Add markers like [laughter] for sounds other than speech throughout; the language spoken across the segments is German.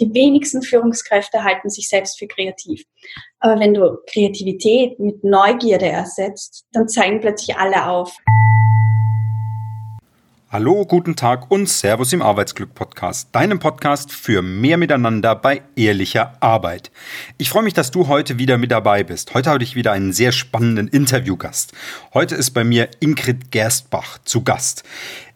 die wenigsten Führungskräfte halten sich selbst für kreativ. Aber wenn du Kreativität mit Neugierde ersetzt, dann zeigen plötzlich alle auf. Hallo, guten Tag und Servus im Arbeitsglück Podcast, deinem Podcast für mehr Miteinander bei ehrlicher Arbeit. Ich freue mich, dass du heute wieder mit dabei bist. Heute habe ich wieder einen sehr spannenden Interviewgast. Heute ist bei mir Ingrid Gerstbach zu Gast.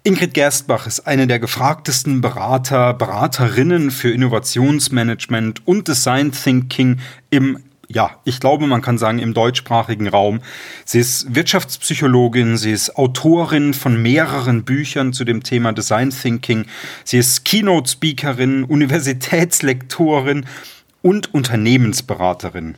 Ingrid Gerstbach ist eine der gefragtesten Berater, Beraterinnen für Innovationsmanagement und Design Thinking im ja, ich glaube, man kann sagen, im deutschsprachigen Raum. Sie ist Wirtschaftspsychologin, sie ist Autorin von mehreren Büchern zu dem Thema Design Thinking, sie ist Keynote-Speakerin, Universitätslektorin und Unternehmensberaterin.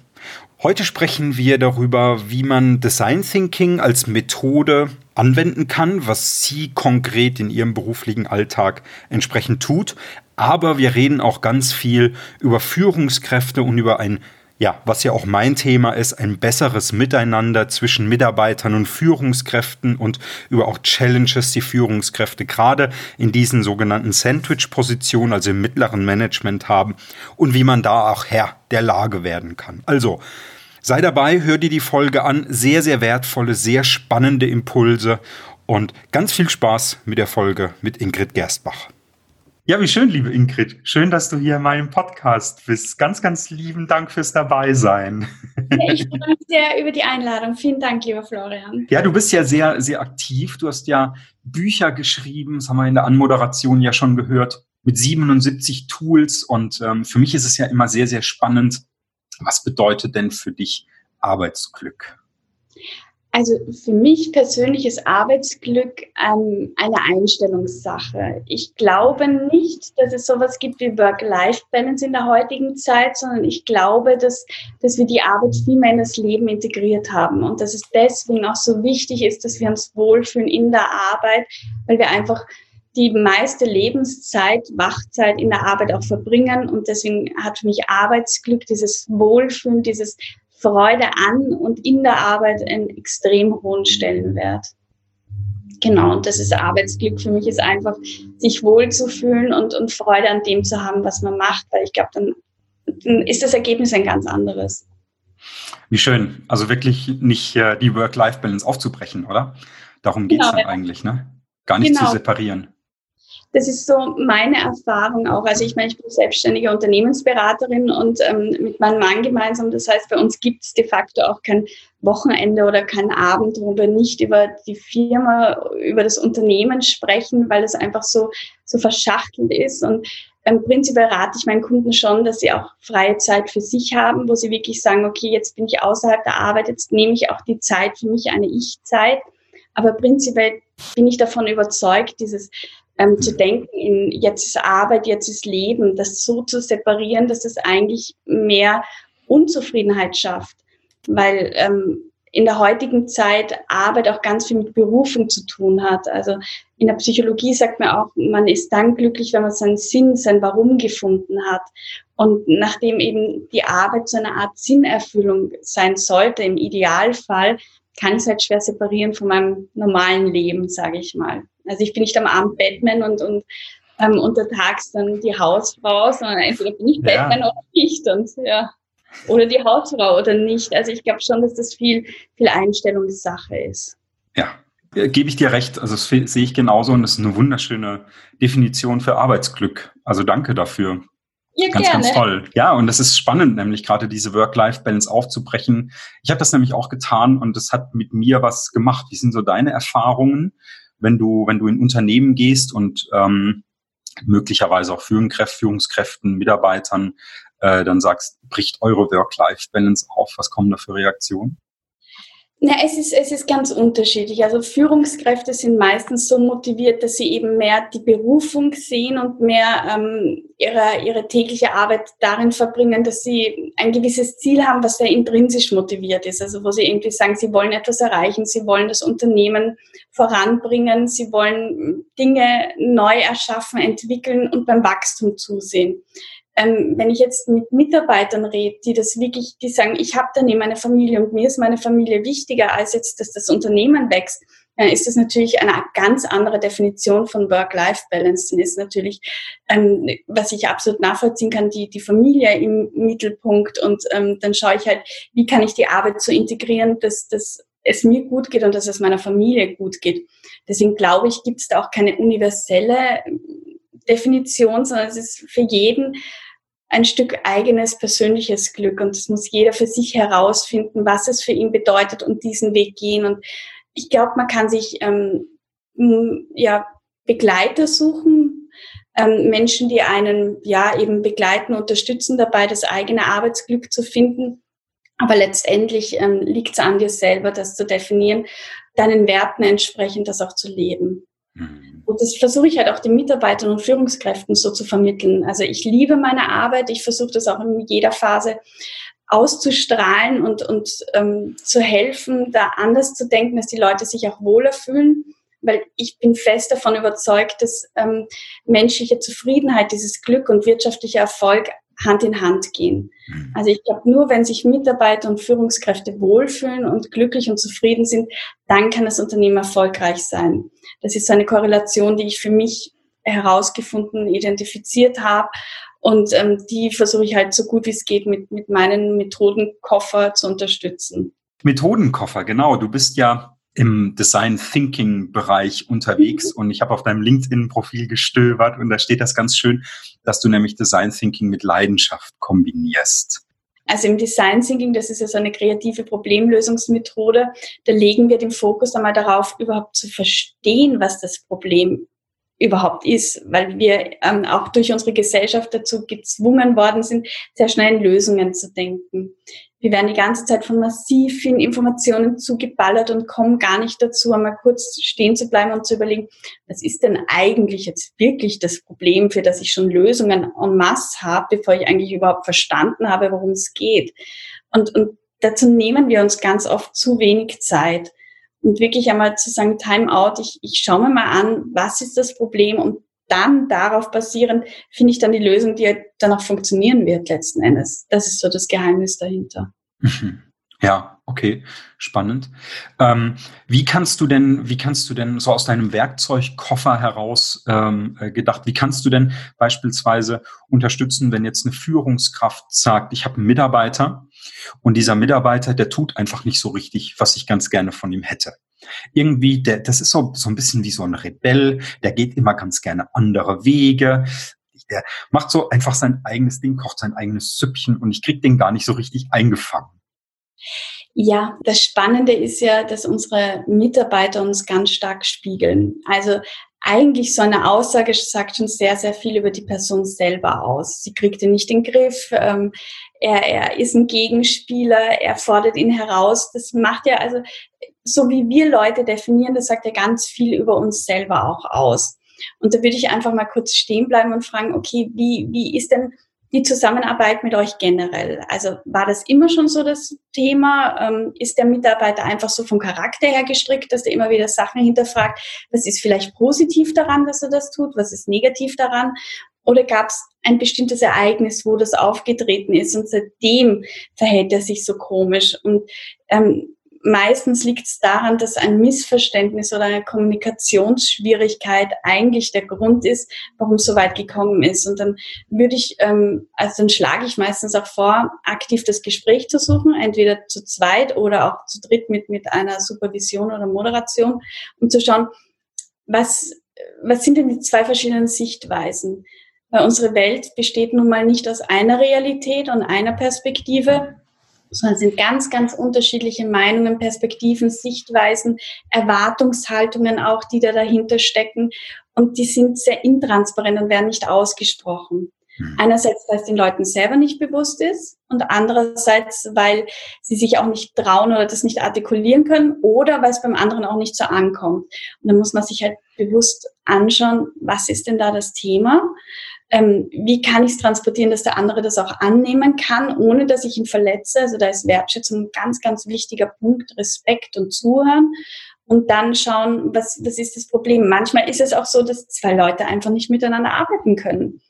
Heute sprechen wir darüber, wie man Design Thinking als Methode anwenden kann, was sie konkret in ihrem beruflichen Alltag entsprechend tut. Aber wir reden auch ganz viel über Führungskräfte und über ein ja, was ja auch mein Thema ist, ein besseres Miteinander zwischen Mitarbeitern und Führungskräften und über auch Challenges, die Führungskräfte gerade in diesen sogenannten Sandwich-Positionen, also im mittleren Management haben und wie man da auch Herr der Lage werden kann. Also, sei dabei, hör dir die Folge an. Sehr, sehr wertvolle, sehr spannende Impulse und ganz viel Spaß mit der Folge mit Ingrid Gerstbach. Ja, wie schön, liebe Ingrid. Schön, dass du hier in meinem Podcast bist. Ganz, ganz lieben Dank fürs Dabeisein. Ja, ich freue mich sehr über die Einladung. Vielen Dank, lieber Florian. Ja, du bist ja sehr, sehr aktiv. Du hast ja Bücher geschrieben, das haben wir in der Anmoderation ja schon gehört, mit 77 Tools. Und ähm, für mich ist es ja immer sehr, sehr spannend. Was bedeutet denn für dich Arbeitsglück? Also für mich persönlich ist Arbeitsglück ähm, eine Einstellungssache. Ich glaube nicht, dass es sowas gibt wie Work-Life-Balance in der heutigen Zeit, sondern ich glaube, dass, dass wir die Arbeit viel mehr in das Leben integriert haben und dass es deswegen auch so wichtig ist, dass wir uns wohlfühlen in der Arbeit, weil wir einfach die meiste Lebenszeit, Wachzeit in der Arbeit auch verbringen. Und deswegen hat für mich Arbeitsglück, dieses Wohlfühlen, dieses Freude an und in der Arbeit einen extrem hohen Stellenwert. Genau, und das ist Arbeitsglück für mich, ist einfach, sich wohlzufühlen und, und Freude an dem zu haben, was man macht, weil ich glaube, dann, dann ist das Ergebnis ein ganz anderes. Wie schön. Also wirklich nicht äh, die Work-Life-Balance aufzubrechen, oder? Darum geht es genau, dann ja. eigentlich, ne? Gar nicht genau. zu separieren das ist so meine Erfahrung auch. Also ich meine, ich bin selbstständige Unternehmensberaterin und ähm, mit meinem Mann gemeinsam. Das heißt, bei uns gibt es de facto auch kein Wochenende oder kein Abend, wo wir nicht über die Firma, über das Unternehmen sprechen, weil es einfach so, so verschachtelt ist. Und im Prinzip rate ich meinen Kunden schon, dass sie auch freie Zeit für sich haben, wo sie wirklich sagen, okay, jetzt bin ich außerhalb der Arbeit, jetzt nehme ich auch die Zeit für mich, eine Ich-Zeit. Aber prinzipiell bin ich davon überzeugt, dieses ähm, zu denken in jetzt ist Arbeit, jetzt ist Leben, das so zu separieren, dass es eigentlich mehr Unzufriedenheit schafft, weil ähm, in der heutigen Zeit Arbeit auch ganz viel mit Berufung zu tun hat. Also in der Psychologie sagt man auch, man ist dann glücklich, wenn man seinen Sinn, sein Warum gefunden hat. Und nachdem eben die Arbeit so eine Art Sinnerfüllung sein sollte, im Idealfall, kann ich es halt schwer separieren von meinem normalen Leben, sage ich mal. Also ich bin nicht am Abend Batman und, und ähm, untertags dann die Hausfrau, sondern entweder bin ich ja. Batman oder nicht. Und, ja. Oder die Hausfrau oder nicht. Also ich glaube schon, dass das viel, viel Einstellungssache ist. Ja, gebe ich dir recht. Also das sehe ich genauso und das ist eine wunderschöne Definition für Arbeitsglück. Also danke dafür. Ja, ganz, gerne. ganz toll. Ja, und das ist spannend, nämlich gerade diese Work-Life-Balance aufzubrechen. Ich habe das nämlich auch getan und das hat mit mir was gemacht. Wie sind so deine Erfahrungen, wenn du, wenn du in Unternehmen gehst und ähm, möglicherweise auch Führungskräften, Führungskräften, Mitarbeitern, äh, dann sagst, bricht eure Work-Life-Balance auf. Was kommen da für Reaktionen? Ja, es ist, es ist ganz unterschiedlich. Also Führungskräfte sind meistens so motiviert, dass sie eben mehr die Berufung sehen und mehr ähm, ihre, ihre tägliche Arbeit darin verbringen, dass sie ein gewisses Ziel haben, was sehr intrinsisch motiviert ist. Also wo sie irgendwie sagen, sie wollen etwas erreichen, sie wollen das Unternehmen voranbringen, sie wollen Dinge neu erschaffen, entwickeln und beim Wachstum zusehen ähm, wenn ich jetzt mit Mitarbeitern rede, die das wirklich, die sagen, ich habe daneben meine Familie und mir ist meine Familie wichtiger als jetzt, dass das Unternehmen wächst, dann ist das natürlich eine ganz andere Definition von Work-Life-Balance. Dann ist natürlich, ähm, was ich absolut nachvollziehen kann, die, die Familie im Mittelpunkt und ähm, dann schaue ich halt, wie kann ich die Arbeit so integrieren, dass, dass es mir gut geht und dass es meiner Familie gut geht. Deswegen glaube ich, gibt es da auch keine universelle Definition, sondern es ist für jeden ein Stück eigenes persönliches Glück und es muss jeder für sich herausfinden, was es für ihn bedeutet und diesen Weg gehen. Und ich glaube, man kann sich ähm, ja Begleiter suchen, ähm, Menschen, die einen ja eben begleiten, unterstützen dabei, das eigene Arbeitsglück zu finden. Aber letztendlich ähm, liegt es an dir selber, das zu definieren, deinen Werten entsprechend das auch zu leben. Mhm. Und das versuche ich halt auch den Mitarbeitern und Führungskräften so zu vermitteln. Also ich liebe meine Arbeit, ich versuche das auch in jeder Phase auszustrahlen und, und ähm, zu helfen, da anders zu denken, dass die Leute sich auch wohler fühlen. Weil ich bin fest davon überzeugt, dass ähm, menschliche Zufriedenheit, dieses Glück und wirtschaftlicher Erfolg Hand in Hand gehen. Mhm. Also ich glaube, nur wenn sich Mitarbeiter und Führungskräfte wohlfühlen und glücklich und zufrieden sind, dann kann das Unternehmen erfolgreich sein. Das ist so eine Korrelation, die ich für mich herausgefunden, identifiziert habe. Und ähm, die versuche ich halt so gut wie es geht mit, mit meinen Methodenkoffer zu unterstützen. Methodenkoffer, genau. Du bist ja im Design Thinking Bereich unterwegs mhm. und ich habe auf deinem LinkedIn Profil gestöbert und da steht das ganz schön, dass du nämlich Design Thinking mit Leidenschaft kombinierst. Also im Design Thinking, das ist ja so eine kreative Problemlösungsmethode, da legen wir den Fokus einmal darauf, überhaupt zu verstehen, was das Problem überhaupt ist, weil wir ähm, auch durch unsere Gesellschaft dazu gezwungen worden sind, sehr schnell in Lösungen zu denken. Wir werden die ganze Zeit von massiv vielen Informationen zugeballert und kommen gar nicht dazu, einmal kurz stehen zu bleiben und zu überlegen, was ist denn eigentlich jetzt wirklich das Problem, für das ich schon Lösungen en masse habe, bevor ich eigentlich überhaupt verstanden habe, worum es geht. Und, und dazu nehmen wir uns ganz oft zu wenig Zeit. Und wirklich einmal zu sagen, Time out, ich, ich schaue mir mal an, was ist das Problem und dann darauf basierend finde ich dann die Lösung, die dann auch funktionieren wird letzten Endes. Das ist so das Geheimnis dahinter. Mhm. Ja, okay, spannend. Ähm, wie kannst du denn, wie kannst du denn so aus deinem Werkzeugkoffer heraus ähm, äh, gedacht, wie kannst du denn beispielsweise unterstützen, wenn jetzt eine Führungskraft sagt, ich habe einen Mitarbeiter und dieser Mitarbeiter, der tut einfach nicht so richtig, was ich ganz gerne von ihm hätte. Irgendwie, der, das ist so, so ein bisschen wie so ein Rebell, der geht immer ganz gerne andere Wege. Der macht so einfach sein eigenes Ding, kocht sein eigenes Süppchen und ich krieg den gar nicht so richtig eingefangen. Ja, das Spannende ist ja, dass unsere Mitarbeiter uns ganz stark spiegeln. Also eigentlich so eine Aussage sagt schon sehr, sehr viel über die Person selber aus. Sie kriegt ihn nicht in den Griff, ähm, er, er ist ein Gegenspieler, er fordert ihn heraus. Das macht ja also, so wie wir Leute definieren, das sagt ja ganz viel über uns selber auch aus. Und da würde ich einfach mal kurz stehen bleiben und fragen, okay, wie, wie ist denn die Zusammenarbeit mit euch generell? Also war das immer schon so das Thema? Ähm, ist der Mitarbeiter einfach so vom Charakter her gestrickt, dass er immer wieder Sachen hinterfragt? Was ist vielleicht positiv daran, dass er das tut? Was ist negativ daran? Oder gab es ein bestimmtes Ereignis, wo das aufgetreten ist und seitdem verhält er sich so komisch? Und ähm, meistens liegt es daran, dass ein Missverständnis oder eine Kommunikationsschwierigkeit eigentlich der Grund ist, warum es so weit gekommen ist. Und dann würde ich, ähm, also dann schlage ich meistens auch vor, aktiv das Gespräch zu suchen, entweder zu zweit oder auch zu dritt mit, mit einer Supervision oder Moderation, um zu schauen, was, was sind denn die zwei verschiedenen Sichtweisen? Weil unsere Welt besteht nun mal nicht aus einer Realität und einer Perspektive, sondern sind ganz, ganz unterschiedliche Meinungen, Perspektiven, Sichtweisen, Erwartungshaltungen auch, die da dahinter stecken. Und die sind sehr intransparent und werden nicht ausgesprochen. Hm. Einerseits, weil es den Leuten selber nicht bewusst ist und andererseits, weil sie sich auch nicht trauen oder das nicht artikulieren können oder weil es beim anderen auch nicht so ankommt. Und dann muss man sich halt bewusst anschauen, was ist denn da das Thema? Ähm, wie kann ich es transportieren, dass der andere das auch annehmen kann, ohne dass ich ihn verletze. Also da ist Wertschätzung ein ganz, ganz wichtiger Punkt, Respekt und Zuhören. Und dann schauen, was, was ist das Problem. Manchmal ist es auch so, dass zwei Leute einfach nicht miteinander arbeiten können.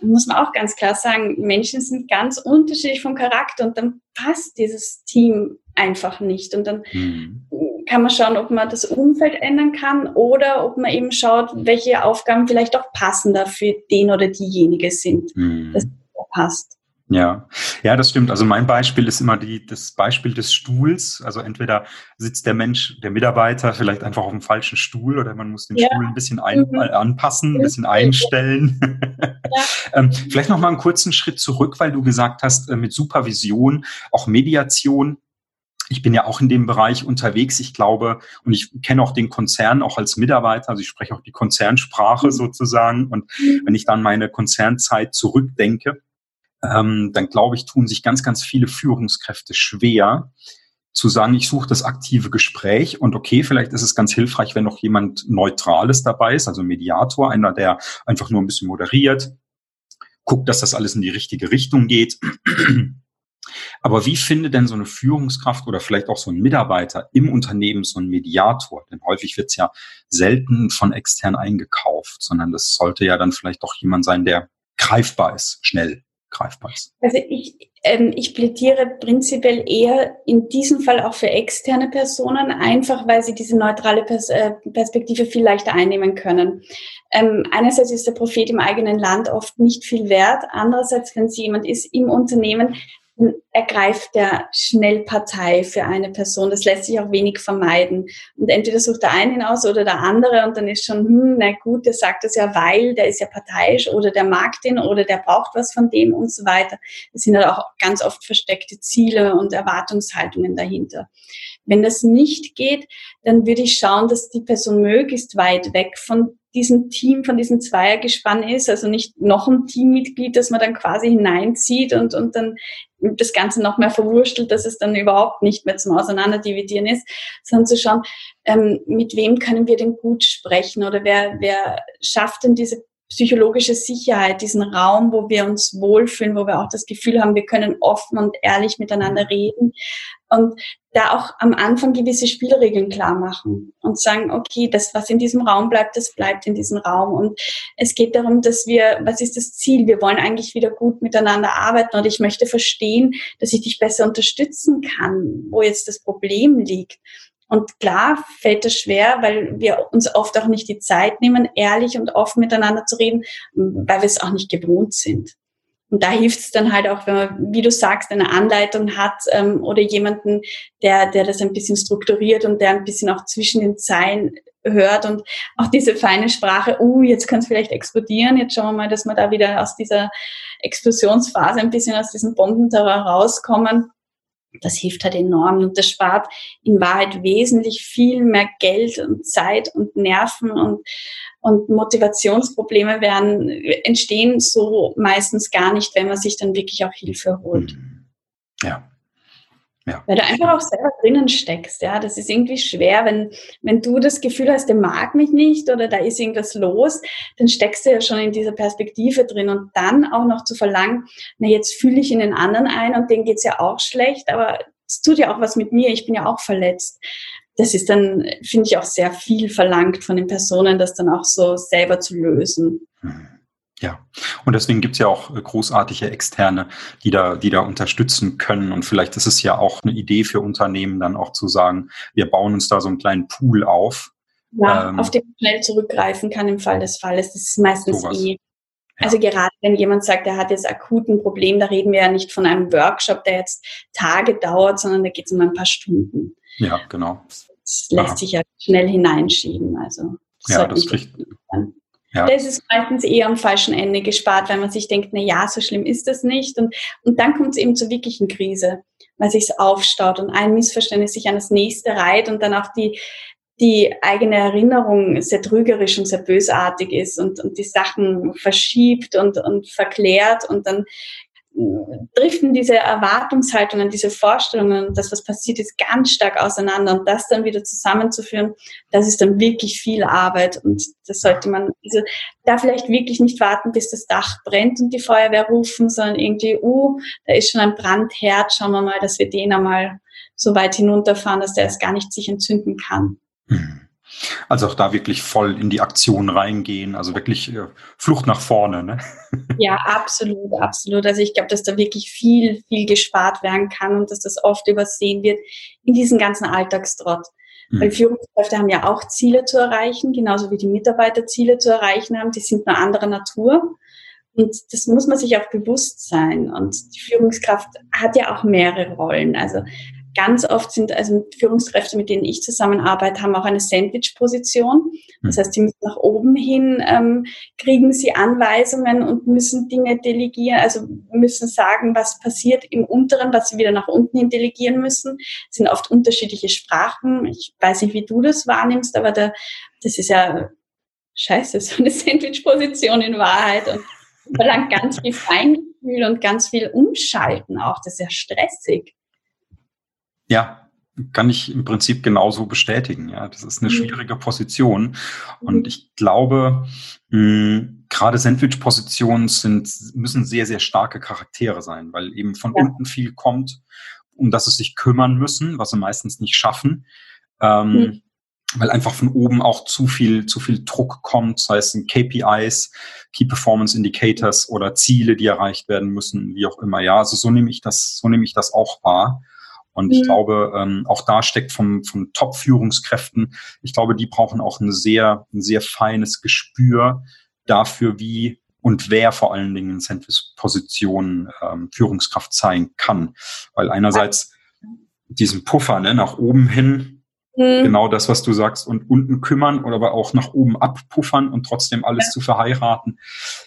Muss man auch ganz klar sagen, Menschen sind ganz unterschiedlich vom Charakter und dann passt dieses Team einfach nicht. Und dann mhm kann man schauen, ob man das Umfeld ändern kann oder ob man eben schaut, welche Aufgaben vielleicht auch passender für den oder diejenige sind, mhm. dass passt. Ja, ja, das stimmt. Also mein Beispiel ist immer die, das Beispiel des Stuhls. Also entweder sitzt der Mensch, der Mitarbeiter vielleicht einfach auf dem falschen Stuhl oder man muss den ja. Stuhl ein bisschen ein, mhm. Äh, anpassen, ein bisschen einstellen. [laughs] Ja. ähm, vielleicht noch mal einen kurzen Schritt zurück, weil du gesagt hast, äh, mit Supervision, auch Mediation. Ich bin ja auch in dem Bereich unterwegs. Ich glaube, und ich kenne auch den Konzern auch als Mitarbeiter. Also ich spreche auch die Konzernsprache mhm. sozusagen. Und mhm. wenn ich dann meine Konzernzeit zurückdenke, ähm, dann glaube ich, tun sich ganz, ganz viele Führungskräfte schwer, zu sagen, ich suche das aktive Gespräch und okay, vielleicht ist es ganz hilfreich, wenn noch jemand Neutrales dabei ist, also Mediator, einer, der einfach nur ein bisschen moderiert, guckt, dass das alles in die richtige Richtung geht. Aber wie findet denn so eine Führungskraft oder vielleicht auch so ein Mitarbeiter im Unternehmen so ein Mediator? Denn häufig wird es ja selten von extern eingekauft, sondern das sollte ja dann vielleicht auch jemand sein, der greifbar ist, schnell greifbar ist? Also ich, ähm, ich plädiere prinzipiell eher in diesem Fall auch für externe Personen, einfach weil sie diese neutrale Pers äh, Perspektive viel leichter einnehmen können. Ähm, einerseits ist der Prophet im eigenen Land oft nicht viel wert, andererseits, wenn es jemand ist im Unternehmen, ergreift der schnell Partei für eine Person. Das lässt sich auch wenig vermeiden. Und entweder sucht der eine ihn aus oder der andere und dann ist schon, hm, na gut, der sagt das ja, weil, der ist ja parteiisch oder der mag den oder der braucht was von dem und so weiter. Es sind halt auch ganz oft versteckte Ziele und Erwartungshaltungen dahinter. Wenn das nicht geht, dann würde ich schauen, dass die Person möglichst weit weg von diesem Team, von diesem Zweiergespann ist, also nicht noch ein Teammitglied, das man dann quasi hineinzieht und, und dann das Ganze noch mehr verwurstelt, dass es dann überhaupt nicht mehr zum Auseinanderdividieren ist, sondern zu schauen, ähm, mit wem können wir denn gut sprechen oder wer, wer schafft denn diese psychologische Sicherheit, diesen Raum, wo wir uns wohlfühlen, wo wir auch das Gefühl haben, wir können offen und ehrlich miteinander reden und da auch am Anfang gewisse Spielregeln klar machen und sagen, okay, das, was in diesem Raum bleibt, das bleibt in diesem Raum. Und es geht darum, dass wir, was ist das Ziel? Wir wollen eigentlich wieder gut miteinander arbeiten und ich möchte verstehen, dass ich dich besser unterstützen kann, wo jetzt das Problem liegt. Und klar fällt es schwer, weil wir uns oft auch nicht die Zeit nehmen, ehrlich und offen miteinander zu reden, weil wir es auch nicht gewohnt sind. Und da hilft es dann halt auch, wenn man, wie du sagst, eine Anleitung hat ähm, oder jemanden, der, der das ein bisschen strukturiert und der ein bisschen auch zwischen den Zeilen hört und auch diese feine Sprache, uh, jetzt kann es vielleicht explodieren, jetzt schauen wir mal, dass wir da wieder aus dieser Explosionsphase ein bisschen aus diesem Bombenterror rauskommen das hilft halt enorm und das spart in Wahrheit wesentlich viel mehr Geld und Zeit und Nerven und, und Motivationsprobleme werden, entstehen so meistens gar nicht, wenn man sich dann wirklich auch Hilfe holt. Mhm. Ja. Ja. Weil du einfach auch selber drinnen steckst, ja. Das ist irgendwie schwer, wenn, wenn du das Gefühl hast, der mag mich nicht oder da ist irgendwas los, dann steckst du ja schon in dieser Perspektive drin und dann auch noch zu verlangen, na jetzt fühle ich in den anderen ein und denen geht's ja auch schlecht, aber es tut ja auch was mit mir, ich bin ja auch verletzt. Das ist dann, finde ich, auch sehr viel verlangt von den Personen, das dann auch so selber zu lösen. Hm. Ja, und deswegen gibt es ja auch äh, großartige Externe, die da, die da unterstützen können. Und vielleicht ist es ja auch eine Idee für Unternehmen, dann auch zu sagen, wir bauen uns da so einen kleinen Pool auf. Ja, ähm, auf den man schnell zurückgreifen kann im Fall des Falles. Das ist meistens sowas. eh. Ja. Also gerade wenn jemand sagt, er hat jetzt akut ein Problem, da reden wir ja nicht von einem Workshop, der jetzt Tage dauert, sondern da geht es um ein paar Stunden. Ja, genau. Das lässt Aha. sich ja schnell hineinschieben. Also ja, das kriegt, ja. Da ist es meistens eher am falschen Ende gespart, weil man sich denkt, na ja, so schlimm ist das nicht. Und, und dann kommt es eben zur wirklichen Krise, weil sich aufstaut und ein Missverständnis sich an das nächste reiht und dann auch die, die eigene Erinnerung sehr trügerisch und sehr bösartig ist und, und die Sachen verschiebt und, und verklärt und dann driften diese Erwartungshaltungen, diese Vorstellungen, das, was passiert ist, ganz stark auseinander. Und das dann wieder zusammenzuführen, das ist dann wirklich viel Arbeit. Und das sollte man, also da vielleicht wirklich nicht warten, bis das Dach brennt und die Feuerwehr rufen, sondern irgendwie, uh, da ist schon ein Brandherd, schauen wir mal, dass wir den einmal so weit hinunterfahren, dass der es gar nicht sich entzünden kann. Mhm. Also auch da wirklich voll in die Aktion reingehen, also wirklich äh, Flucht nach vorne. Ne? [laughs] Ja, absolut, absolut. Also ich glaube, dass da wirklich viel, viel gespart werden kann und dass das oft übersehen wird in diesem ganzen Alltagstrott. Mhm. Weil Führungskräfte haben ja auch Ziele zu erreichen, genauso wie die Mitarbeiter Ziele zu erreichen haben. Die sind nur anderer Natur. Und das muss man sich auch bewusst sein. Und die Führungskraft hat ja auch mehrere Rollen. Also ganz oft sind also Führungskräfte, mit denen ich zusammenarbeite, haben auch eine Sandwich-Position. Das hm. heißt, die müssen nach oben hin, ähm, kriegen sie Anweisungen und müssen Dinge delegieren, also müssen sagen, was passiert im Unteren, was sie wieder nach unten hin delegieren müssen. Das sind oft unterschiedliche Sprachen. Ich weiß nicht, wie du das wahrnimmst, aber da, das ist ja scheiße, so eine Sandwich-Position in Wahrheit und verlangt ganz viel Feingefühl und ganz viel Umschalten auch. Das ist ja stressig. Ja, kann ich im Prinzip genauso bestätigen. Ja, das ist eine mhm. schwierige Position. Und mhm. ich glaube, mh, gerade Sandwich-Positionen sind, müssen sehr, sehr starke Charaktere sein, weil eben von ja. unten viel kommt, um das sie sich kümmern müssen, was sie meistens nicht schaffen. Ähm, mhm. Weil einfach von oben auch zu viel, zu viel Druck kommt, sei es in KPIs, Key Performance Indicators oder Ziele, die erreicht werden müssen, wie auch immer. Ja, also so nehme ich das, so nehme ich das auch wahr. Und ich mhm. glaube, ähm, auch da steckt vom, von Top-Führungskräften, ich glaube, die brauchen auch ein sehr, ein sehr feines Gespür dafür, wie und wer vor allen Dingen in Centris-Positionen ähm, Führungskraft sein kann. Weil einerseits diesen Puffer ne, nach oben hin, Mhm. Genau das, was du sagst, und unten kümmern oder aber auch nach oben abpuffern und trotzdem alles ja. zu verheiraten.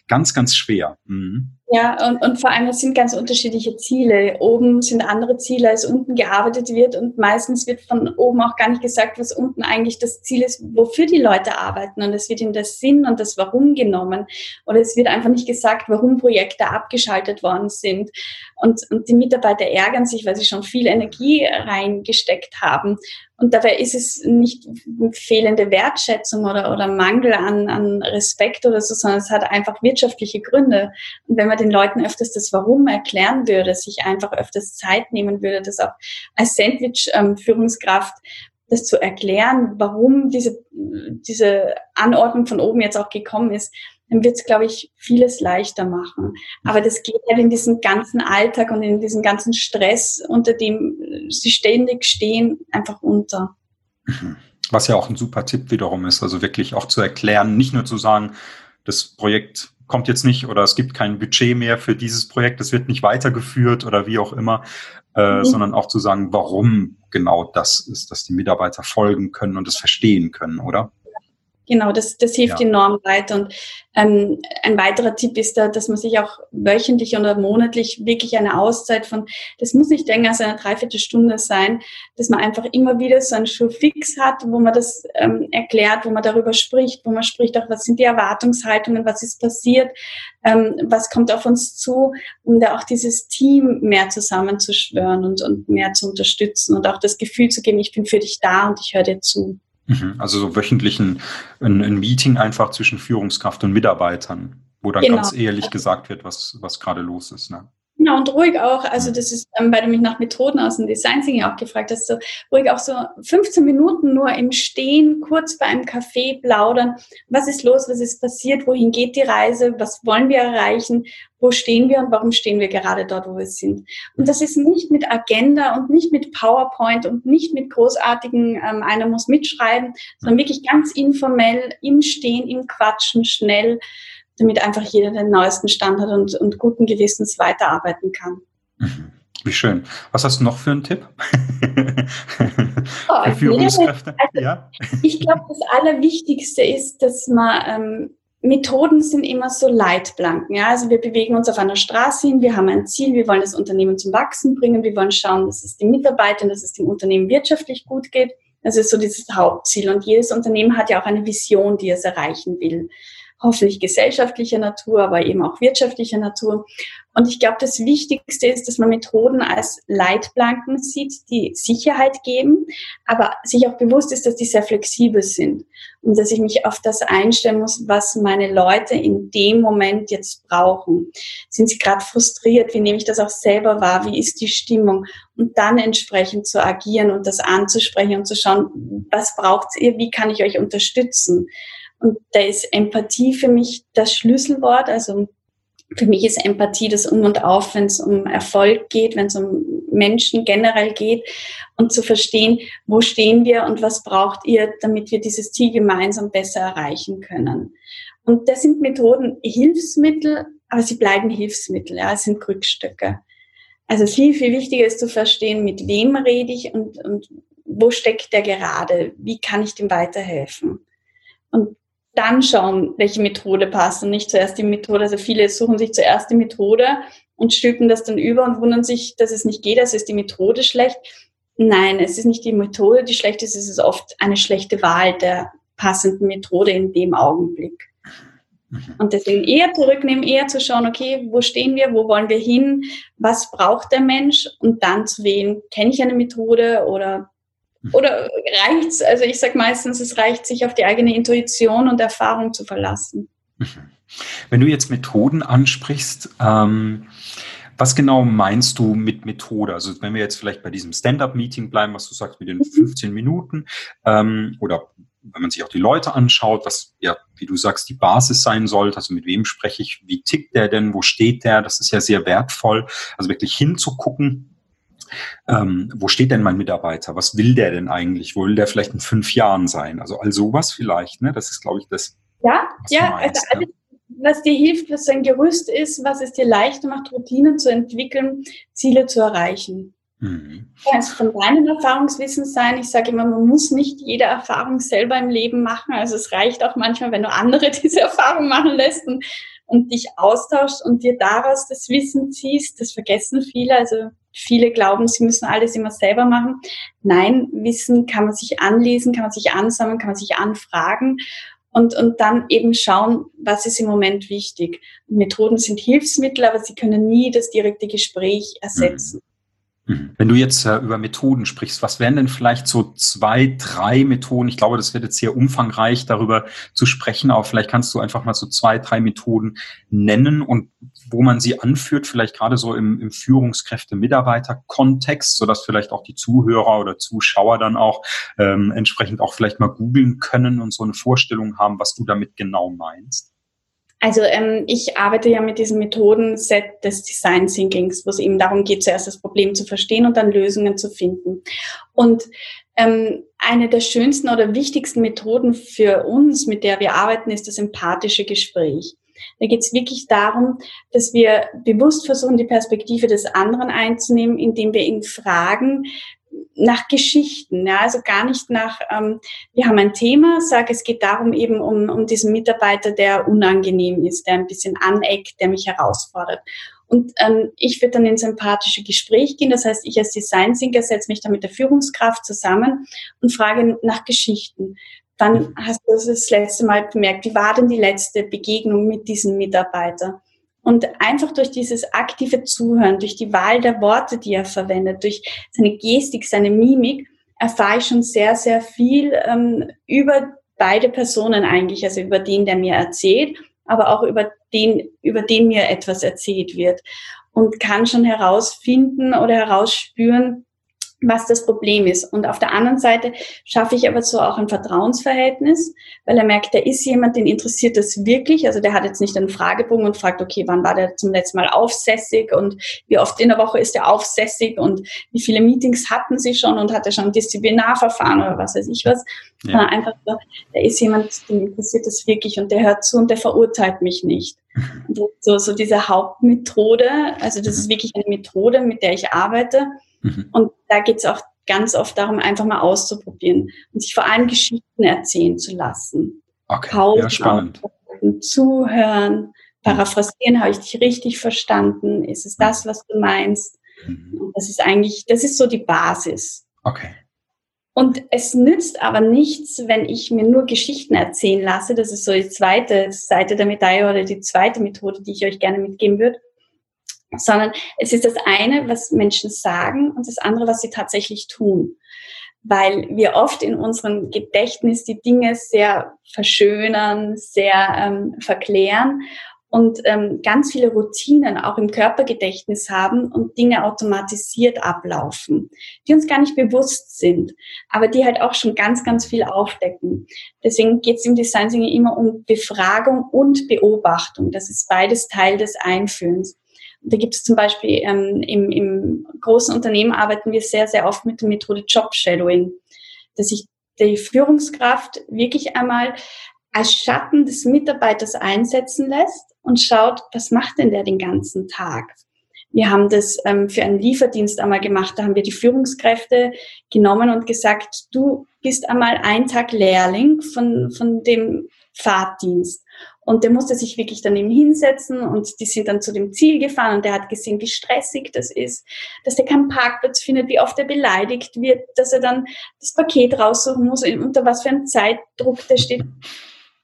Ganz, ganz schwer. Mhm. Ja, und, und vor allem, es sind ganz unterschiedliche Ziele. Oben sind andere Ziele, als unten gearbeitet wird. Und meistens wird von oben auch gar nicht gesagt, was unten eigentlich das Ziel ist, wofür die Leute arbeiten. Und es wird in das Sinn und das Warum genommen. Oder es wird einfach nicht gesagt, warum Projekte abgeschaltet worden sind. Und, und die Mitarbeiter ärgern sich, weil sie schon viel Energie reingesteckt haben. Und dabei ist es nicht fehlende Wertschätzung oder, oder Mangel an, an Respekt oder so, sondern es hat einfach wirtschaftliche Gründe. Und wenn man den Leuten öfters das Warum erklären würde, sich einfach öfters Zeit nehmen würde, das auch als Sandwich-Führungskraft das zu erklären, warum diese, diese Anordnung von oben jetzt auch gekommen ist, dann wird es, glaube ich, vieles leichter machen. Aber das geht halt in diesem ganzen Alltag und in diesem ganzen Stress, unter dem sie ständig stehen, einfach unter. Mhm. Was ja auch ein super Tipp wiederum ist, also wirklich auch zu erklären, nicht nur zu sagen, das Projekt kommt jetzt nicht oder es gibt kein Budget mehr für dieses Projekt, es wird nicht weitergeführt oder wie auch immer, äh, mhm. sondern auch zu sagen, warum genau das ist, dass die Mitarbeiter folgen können und es verstehen können, oder? Genau, das, das hilft ja. enorm weiter. Und ähm, ein weiterer Tipp ist da, dass man sich auch wöchentlich oder monatlich wirklich eine Auszeit von, das muss nicht länger als eine Dreiviertelstunde sein, dass man einfach immer wieder so einen Schuh fix hat, wo man das ähm, erklärt, wo man darüber spricht, wo man spricht auch, was sind die Erwartungshaltungen, was ist passiert, ähm, was kommt auf uns zu, um da auch dieses Team mehr zusammenzuschwören und, und mehr zu unterstützen und auch das Gefühl zu geben, ich bin für dich da und ich höre dir zu. Mhm. Also so wöchentlich ein, ein, ein, Meeting einfach zwischen Führungskraft und Mitarbeitern, wo dann genau. ganz ehrlich gesagt wird, was, was gerade los ist. Ne? Genau, und ruhig auch, also das ist, ähm, weil du mich nach Methoden aus dem Design Thinking auch gefragt hast, so ruhig auch so 15 Minuten nur im Stehen, kurz bei einem Café plaudern. Was ist los? Was ist passiert? Wohin geht die Reise? Was wollen wir erreichen? Wo stehen wir und warum stehen wir gerade dort, wo wir sind? Und das ist nicht mit Agenda und nicht mit PowerPoint und nicht mit großartigen, ähm, einer muss mitschreiben, sondern wirklich ganz informell im Stehen, im Quatschen, schnell damit einfach jeder den neuesten Stand hat und, und guten Gewissens weiterarbeiten kann. Mhm. Wie schön. Was hast du noch für einen Tipp? Oh, für Führungskräfte? Also, ja. Ich glaube, das Allerwichtigste ist, dass man ähm, Methoden sind immer so Leitplanken. Ja? Also wir bewegen uns auf einer Straße hin, wir haben ein Ziel, wir wollen das Unternehmen zum Wachsen bringen, wir wollen schauen, dass es den Mitarbeitern, dass es dem Unternehmen wirtschaftlich gut geht. Das ist so dieses Hauptziel. Und jedes Unternehmen hat ja auch eine Vision, die es erreichen will hoffentlich gesellschaftlicher Natur, aber eben auch wirtschaftlicher Natur. Und ich glaube, das Wichtigste ist, dass man Methoden als Leitplanken sieht, die Sicherheit geben, aber sich auch bewusst ist, dass die sehr flexibel sind und dass ich mich auf das einstellen muss, was meine Leute in dem Moment jetzt brauchen. Sind sie gerade frustriert? Wie nehme ich das auch selber wahr? Wie ist die Stimmung? Und dann entsprechend zu agieren und das anzusprechen und zu schauen, was braucht ihr? Wie kann ich euch unterstützen? Und da ist Empathie für mich das Schlüsselwort. Also für mich ist Empathie das Um und Auf, wenn es um Erfolg geht, wenn es um Menschen generell geht und zu verstehen, wo stehen wir und was braucht ihr, damit wir dieses Ziel gemeinsam besser erreichen können. Und das sind Methoden, Hilfsmittel, aber sie bleiben Hilfsmittel, ja, es sind Rückstöcke. Also viel, viel wichtiger ist zu verstehen, mit wem rede ich und, und wo steckt der gerade? Wie kann ich dem weiterhelfen? Und dann schauen, welche Methode passt und nicht zuerst die Methode. Also viele suchen sich zuerst die Methode und stülpen das dann über und wundern sich, dass es nicht geht, also ist die Methode schlecht. Nein, es ist nicht die Methode, die schlecht ist, es ist oft eine schlechte Wahl der passenden Methode in dem Augenblick. Mhm. Und deswegen eher zurücknehmen, eher zu schauen, okay, wo stehen wir, wo wollen wir hin, was braucht der Mensch und dann zu wählen, kenne ich eine Methode oder oder reicht's? Also ich sage meistens, es reicht, sich auf die eigene Intuition und Erfahrung zu verlassen. Wenn du jetzt Methoden ansprichst, ähm, was genau meinst du mit Methode? Also wenn wir jetzt vielleicht bei diesem Stand-up-Meeting bleiben, was du sagst mit den 15 mhm. Minuten, ähm, oder wenn man sich auch die Leute anschaut, was ja, wie du sagst, die Basis sein sollte, also mit wem spreche ich, wie tickt der denn, wo steht der, das ist ja sehr wertvoll, also wirklich hinzugucken, ähm, wo steht denn mein Mitarbeiter? Was will der denn eigentlich? Wo will der vielleicht in fünf Jahren sein? Also all sowas vielleicht, ne? Das ist, glaube ich, das. Ja, ja, meinst, also alles, was dir hilft, was ein Gerüst ist, was es dir leichter macht, Routinen zu entwickeln, Ziele zu erreichen. Mhm. Kann es von deinem Erfahrungswissen sein. Ich sage immer, man muss nicht jede Erfahrung selber im Leben machen. Also es reicht auch manchmal, wenn du andere [laughs] diese Erfahrung machen lässt und, und dich austauschst und dir daraus das Wissen ziehst. Das vergessen viele. Also Viele glauben, sie müssen alles immer selber machen. Nein, Wissen kann man sich anlesen, kann man sich ansammeln, kann man sich anfragen und, und dann eben schauen, was ist im Moment wichtig. Methoden sind Hilfsmittel, aber sie können nie das direkte Gespräch ersetzen. Mhm. Wenn du jetzt äh, über Methoden sprichst, was wären denn vielleicht so zwei, drei Methoden? Ich glaube, das wird jetzt sehr umfangreich, darüber zu sprechen, aber vielleicht kannst du einfach mal so zwei, drei Methoden nennen und wo man sie anführt, vielleicht gerade so im, im Führungskräfte-Mitarbeiter-Kontext, sodass vielleicht auch die Zuhörer oder Zuschauer dann auch ähm, entsprechend auch vielleicht mal googeln können und so eine Vorstellung haben, was du damit genau meinst. Also ähm, ich arbeite ja mit diesem Methodenset des Design Thinkings, wo es eben darum geht, zuerst das Problem zu verstehen und dann Lösungen zu finden. Und ähm, eine der schönsten oder wichtigsten Methoden für uns, mit der wir arbeiten, ist das empathische Gespräch. Da geht es wirklich darum, dass wir bewusst versuchen, die Perspektive des anderen einzunehmen, indem wir ihn fragen, nach Geschichten, ja, also gar nicht nach, ähm, wir haben ein Thema, sage es geht darum eben um, um diesen Mitarbeiter, der unangenehm ist, der ein bisschen aneckt, der mich herausfordert. Und ähm, ich würde dann ins empathische Gespräch gehen, das heißt, ich als Design Thinker setze mich dann mit der Führungskraft zusammen und frage nach Geschichten. Dann hast du das letzte Mal bemerkt, wie war denn die letzte Begegnung mit diesem Mitarbeiter? Und einfach durch dieses aktive Zuhören, durch die Wahl der Worte, die er verwendet, durch seine Gestik, seine Mimik, erfahre ich schon sehr, sehr viel ähm, über beide Personen eigentlich, also über den, der mir erzählt, aber auch über den, über den mir etwas erzählt wird. Und kann schon herausfinden oder herausspüren, was das Problem ist. Und auf der anderen Seite schaffe ich aber so auch ein Vertrauensverhältnis, weil er merkt, da ist jemand, den interessiert das wirklich. Also der hat jetzt nicht einen Fragebogen und fragt, okay, wann war der zum letzten Mal aufsässig und wie oft in der Woche ist er aufsässig und wie viele Meetings hatten sie schon und hat er schon ein Disziplinarverfahren oder was weiß ich was. Ja. Einfach so, da ist jemand, den interessiert das wirklich und der hört zu und der verurteilt mich nicht. [laughs] so, so diese Hauptmethode, also das ist mhm. wirklich eine Methode, mit der ich arbeite Mhm. Und da geht es auch ganz oft darum, einfach mal auszuprobieren und sich vor allem Geschichten erzählen zu lassen. Okay, Pausen ja, spannend. Zuhören, paraphrasieren, habe ich dich richtig verstanden? Ist es das, was du meinst? Mhm. das ist eigentlich, das ist so die Basis. Okay. Und es nützt aber nichts, wenn ich mir nur Geschichten erzählen lasse. Das ist so die zweite Seite der Medaille oder die zweite Methode, die ich euch gerne mitgeben würde sondern es ist das eine, was Menschen sagen und das andere, was sie tatsächlich tun. Weil wir oft in unserem Gedächtnis die Dinge sehr verschönern, sehr ähm, verklären und ähm, ganz viele Routinen auch im Körpergedächtnis haben und Dinge automatisiert ablaufen, die uns gar nicht bewusst sind, aber die halt auch schon ganz, ganz viel aufdecken. Deswegen geht es im Design immer um Befragung und Beobachtung. Das ist beides Teil des Einführens. Da gibt es zum Beispiel ähm, im, im großen Unternehmen arbeiten wir sehr, sehr oft mit der Methode Job Shadowing, dass sich die Führungskraft wirklich einmal als Schatten des Mitarbeiters einsetzen lässt und schaut, was macht denn der den ganzen Tag? Wir haben das ähm, für einen Lieferdienst einmal gemacht. Da haben wir die Führungskräfte genommen und gesagt, du bist einmal ein Tag Lehrling von, von dem Fahrtdienst. Und der musste sich wirklich daneben hinsetzen und die sind dann zu dem Ziel gefahren und der hat gesehen, wie stressig das ist, dass er keinen Parkplatz findet, wie oft er beleidigt wird, dass er dann das Paket raussuchen muss, unter was für einem Zeitdruck der steht.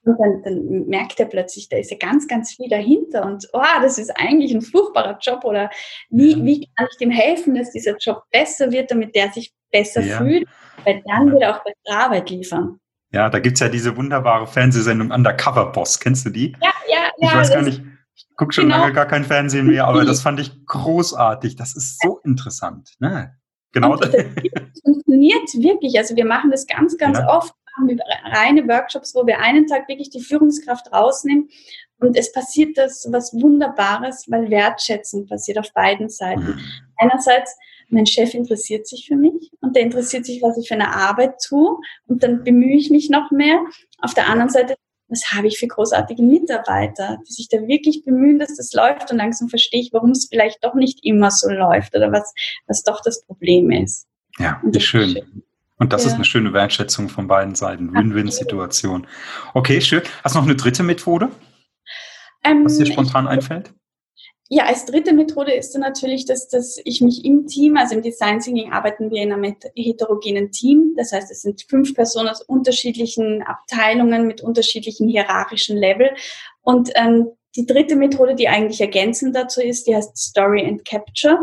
Und dann, dann merkt er plötzlich, da ist ja ganz, ganz viel dahinter und oh, das ist eigentlich ein furchtbarer Job oder wie, ja. wie kann ich dem helfen, dass dieser Job besser wird, damit der sich besser ja. fühlt, weil dann wird er auch bessere Arbeit liefern. Ja, da gibt es ja diese wunderbare Fernsehsendung Undercover Boss. Kennst du die? Ja, ja, ja. Ich weiß gar nicht, ich gucke schon genau. lange gar kein Fernsehen mehr, aber das [laughs] fand ich großartig. Das ist so interessant. Ne? Genau. das [laughs] funktioniert wirklich. Also wir machen das ganz, ganz ja. oft haben wir reine Workshops, wo wir einen Tag wirklich die Führungskraft rausnehmen und es passiert das was Wunderbares, weil Wertschätzung passiert auf beiden Seiten. Mhm. Einerseits, mein Chef interessiert sich für mich und der interessiert sich, was ich für eine Arbeit tue und dann bemühe ich mich noch mehr. Auf der anderen Seite, was habe ich für großartige Mitarbeiter, die sich da wirklich bemühen, dass das läuft und langsam verstehe ich, warum es vielleicht doch nicht immer so läuft oder was, was doch das Problem ist. Ja, wie schön. schön. Und das ja. ist eine schöne Wertschätzung von beiden Seiten. Win-Win-Situation. Okay, schön. Hast du noch eine dritte Methode, ähm, was dir spontan einfällt? Ja, als dritte Methode ist dann natürlich, dass, dass ich mich im Team, also im Design Thinking arbeiten wir in einem heterogenen Team. Das heißt, es sind fünf Personen aus unterschiedlichen Abteilungen mit unterschiedlichen hierarchischen Level. Und ähm, die dritte Methode, die eigentlich ergänzend dazu ist, die heißt Story and Capture.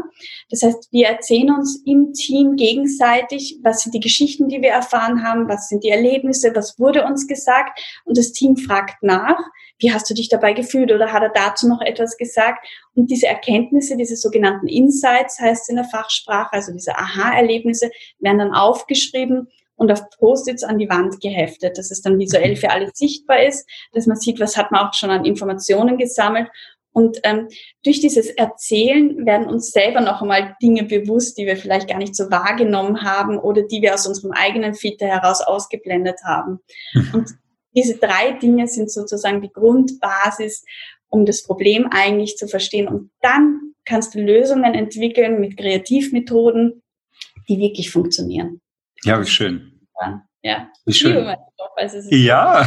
Das heißt, wir erzählen uns im Team gegenseitig, was sind die Geschichten, die wir erfahren haben, was sind die Erlebnisse, was wurde uns gesagt und das Team fragt nach, wie hast du dich dabei gefühlt oder hat er dazu noch etwas gesagt? Und diese Erkenntnisse, diese sogenannten Insights heißt in der Fachsprache, also diese Aha-Erlebnisse, werden dann aufgeschrieben und auf Post-its an die Wand geheftet, dass es dann visuell für alle sichtbar ist, dass man sieht, was hat man auch schon an Informationen gesammelt. Und ähm, durch dieses Erzählen werden uns selber noch einmal Dinge bewusst, die wir vielleicht gar nicht so wahrgenommen haben oder die wir aus unserem eigenen Filter heraus ausgeblendet haben. Mhm. Und diese drei Dinge sind sozusagen die Grundbasis, um das Problem eigentlich zu verstehen. Und dann kannst du Lösungen entwickeln mit Kreativmethoden, die wirklich funktionieren. Ja, wie schön. Ja, wie schön. Also ja.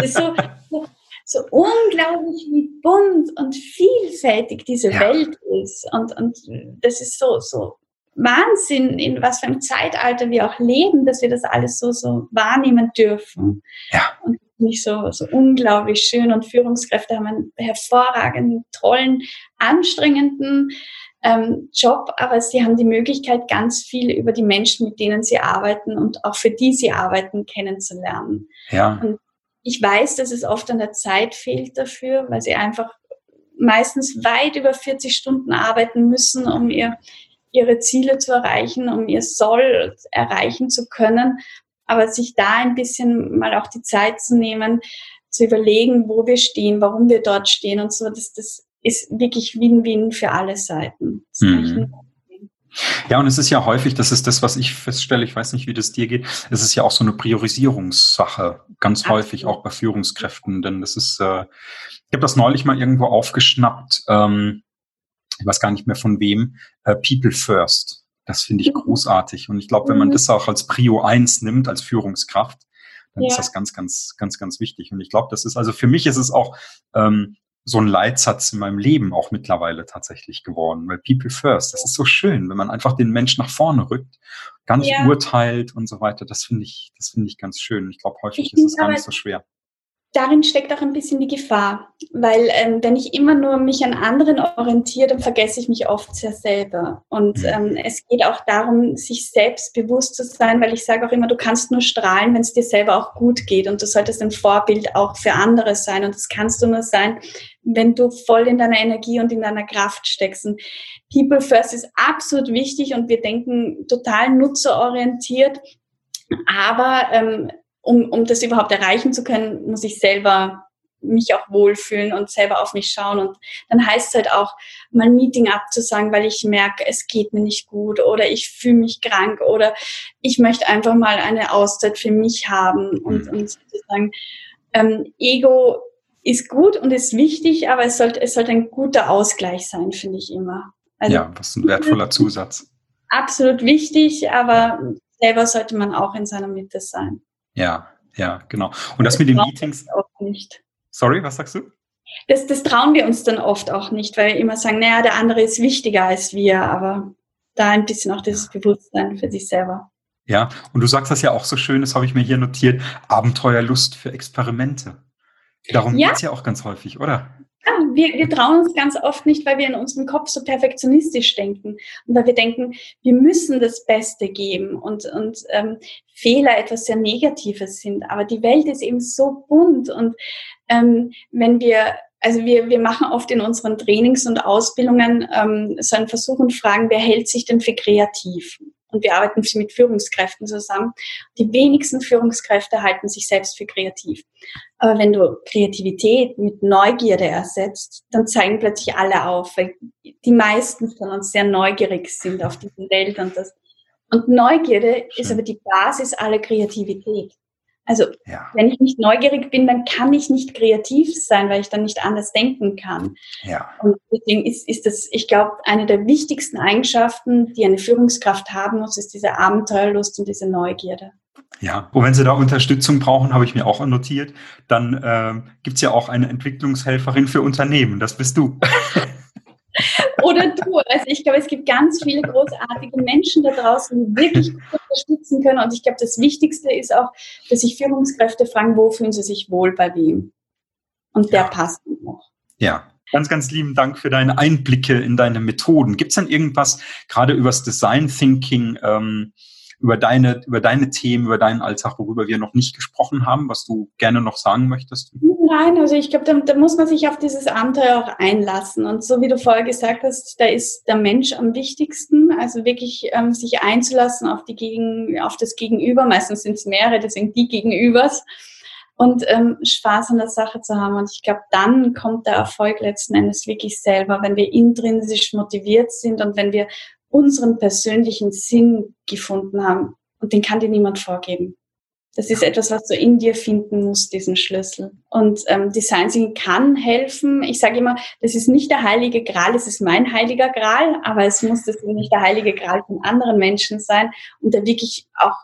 Es ist so, so, so, unglaublich, wie bunt und vielfältig diese ja. Welt ist. Und, und das ist so, so Wahnsinn, in was für einem Zeitalter wir auch leben, dass wir das alles so, so wahrnehmen dürfen. Ja. Und nicht so, so unglaublich schön und Führungskräfte haben einen hervorragenden, tollen, anstrengenden ähm, Job, aber sie haben die Möglichkeit, ganz viel über die Menschen, mit denen sie arbeiten und auch für die sie arbeiten, kennenzulernen. Ja. Und ich weiß, dass es oft an der Zeit fehlt dafür, weil sie einfach meistens weit über 40 Stunden arbeiten müssen, um ihr, ihre Ziele zu erreichen, um ihr Soll erreichen zu können. Aber sich da ein bisschen mal auch die Zeit zu nehmen, zu überlegen, wo wir stehen, warum wir dort stehen und so, das, das ist wirklich Win-Win für alle Seiten. Mhm. Ja, und es ist ja häufig, das ist das, was ich feststelle, ich weiß nicht, wie das dir geht, es ist ja auch so eine Priorisierungssache, ganz Absolut. häufig auch bei Führungskräften, denn das ist, äh, ich habe das neulich mal irgendwo aufgeschnappt, ähm, ich weiß gar nicht mehr von wem, äh, People First. Das finde ich mhm. großartig. Und ich glaube, wenn man mhm. das auch als Prio 1 nimmt, als Führungskraft, dann ja. ist das ganz, ganz, ganz, ganz wichtig. Und ich glaube, das ist, also für mich ist es auch ähm, so ein Leitsatz in meinem Leben auch mittlerweile tatsächlich geworden. Weil People First, das ist so schön, wenn man einfach den Mensch nach vorne rückt, gar nicht ja. urteilt und so weiter. Das finde ich, das finde ich ganz schön. Ich glaube, häufig ich ist es gar nicht so schwer darin steckt auch ein bisschen die Gefahr, weil ähm, wenn ich immer nur mich an anderen orientiere, dann vergesse ich mich oft sehr selber. Und mhm. ähm, es geht auch darum, sich selbst bewusst zu sein, weil ich sage auch immer, du kannst nur strahlen, wenn es dir selber auch gut geht. Und du solltest ein Vorbild auch für andere sein. Und das kannst du nur sein, wenn du voll in deiner Energie und in deiner Kraft steckst. Und People First ist absolut wichtig und wir denken total nutzerorientiert. Aber ähm, um, um das überhaupt erreichen zu können, muss ich selber mich auch wohlfühlen und selber auf mich schauen. Und dann heißt es halt auch, mal ein Meeting abzusagen, weil ich merke, es geht mir nicht gut oder ich fühle mich krank oder ich möchte einfach mal eine Auszeit für mich haben und, mhm. und sozusagen ähm, Ego ist gut und ist wichtig, aber es sollte, es sollte ein guter Ausgleich sein, finde ich immer. Also, ja, was ein wertvoller Zusatz. Absolut wichtig, aber selber sollte man auch in seiner Mitte sein. Ja, ja, genau. Und das, das mit den Meetings. Auch nicht. Sorry, was sagst du? Das, das trauen wir uns dann oft auch nicht, weil wir immer sagen, naja, der andere ist wichtiger als wir, aber da ein bisschen auch dieses Bewusstsein für sich selber. Ja, und du sagst das ja auch so schön, das habe ich mir hier notiert, Abenteuerlust für Experimente. Darum ja. geht es ja auch ganz häufig, oder? Ja, wir, wir trauen uns ganz oft nicht, weil wir in unserem Kopf so perfektionistisch denken und weil wir denken, wir müssen das Beste geben und, und ähm, Fehler etwas sehr Negatives sind. Aber die Welt ist eben so bunt und ähm, wenn wir also wir, wir machen oft in unseren Trainings und Ausbildungen ähm, so einen Versuch und fragen, wer hält sich denn für kreativ? Und wir arbeiten mit Führungskräften zusammen. Die wenigsten Führungskräfte halten sich selbst für kreativ. Aber wenn du Kreativität mit Neugierde ersetzt, dann zeigen plötzlich alle auf, weil die meisten von uns sehr neugierig sind auf diese Welt und das. Und Neugierde ist aber die Basis aller Kreativität. Also ja. wenn ich nicht neugierig bin, dann kann ich nicht kreativ sein, weil ich dann nicht anders denken kann. Ja. Und deswegen ist, ist das, ich glaube, eine der wichtigsten Eigenschaften, die eine Führungskraft haben muss, ist diese Abenteuerlust und diese Neugierde. Ja, und wenn Sie da Unterstützung brauchen, habe ich mir auch annotiert, dann äh, gibt es ja auch eine Entwicklungshelferin für Unternehmen. Das bist du. [laughs] Oder du. Also ich glaube, es gibt ganz viele großartige Menschen da draußen, die wirklich unterstützen können. Und ich glaube, das Wichtigste ist auch, dass sich Führungskräfte fragen, wo fühlen sie sich wohl bei wem? Und der ja. passt noch. Ja, Ganz, ganz lieben Dank für deine Einblicke in deine Methoden. Gibt es denn irgendwas, gerade übers Design Thinking, ähm, über deine, über deine Themen, über deinen Alltag, worüber wir noch nicht gesprochen haben, was du gerne noch sagen möchtest? Nein, also ich glaube, da, da, muss man sich auf dieses Abenteuer auch einlassen. Und so wie du vorher gesagt hast, da ist der Mensch am wichtigsten. Also wirklich ähm, sich einzulassen auf die Gegen, auf das Gegenüber. Meistens sind es mehrere, deswegen die Gegenübers. Und ähm, Spaß an der Sache zu haben. Und ich glaube, dann kommt der Erfolg letzten Endes wirklich selber, wenn wir intrinsisch motiviert sind und wenn wir unseren persönlichen Sinn gefunden haben. Und den kann dir niemand vorgeben. Das ist etwas, was du in dir finden musst, diesen Schlüssel. Und ähm, Design Thinking kann helfen. Ich sage immer, das ist nicht der heilige Gral, es ist mein heiliger Gral, aber es muss das nicht der heilige Gral von anderen Menschen sein und da wirklich auch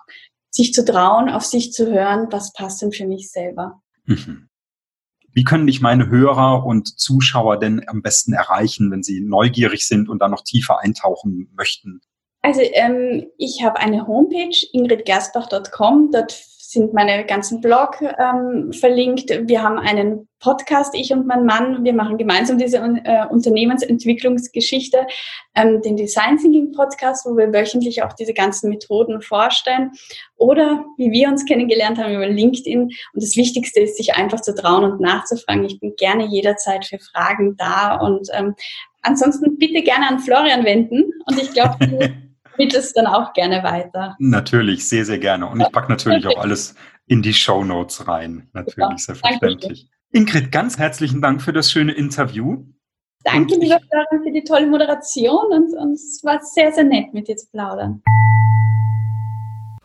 sich zu trauen, auf sich zu hören, was passt denn für mich selber. Mhm. Wie können dich meine Hörer und Zuschauer denn am besten erreichen, wenn sie neugierig sind und da noch tiefer eintauchen möchten? Also ähm, ich habe eine Homepage, ingridgersbach.com. Dort sind meine ganzen Blog ähm, verlinkt. Wir haben einen Podcast, ich und mein Mann. Wir machen gemeinsam diese äh, Unternehmensentwicklungsgeschichte, ähm, den Design Thinking Podcast, wo wir wöchentlich auch diese ganzen Methoden vorstellen. Oder wie wir uns kennengelernt haben über LinkedIn. Und das Wichtigste ist, sich einfach zu trauen und nachzufragen. Ich bin gerne jederzeit für Fragen da und ähm, ansonsten bitte gerne an Florian wenden. Und ich glaube, [laughs] bietest dann auch gerne weiter. Natürlich, sehr, sehr gerne. Und ich packe natürlich auch alles in die Show Notes rein. Natürlich, Super. selbstverständlich. Ingrid, ganz herzlichen Dank für das schöne Interview. Danke, lieber Florian, für die tolle Moderation und, und es war sehr, sehr nett, mit dir zu plaudern.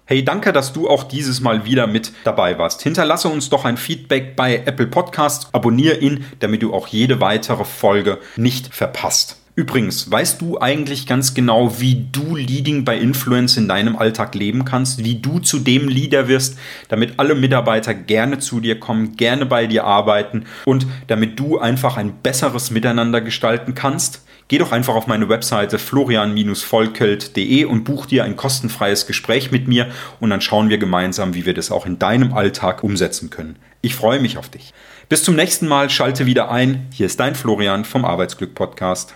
Hey, danke, dass du auch dieses Mal wieder mit dabei warst. Hinterlasse uns doch ein Feedback bei Apple Podcasts, abonniere ihn, damit du auch jede weitere Folge nicht verpasst. Übrigens, weißt du eigentlich ganz genau, wie du Leading by Influence in deinem Alltag leben kannst, wie du zu dem Leader wirst, damit alle Mitarbeiter gerne zu dir kommen, gerne bei dir arbeiten und damit du einfach ein besseres Miteinander gestalten kannst? Geh doch einfach auf meine Webseite florian-volkelt.de und buch dir ein kostenfreies Gespräch mit mir und dann schauen wir gemeinsam, wie wir das auch in deinem Alltag umsetzen können. Ich freue mich auf dich. Bis zum nächsten Mal, schalte wieder ein. Hier ist dein Florian vom Arbeitsglück Podcast.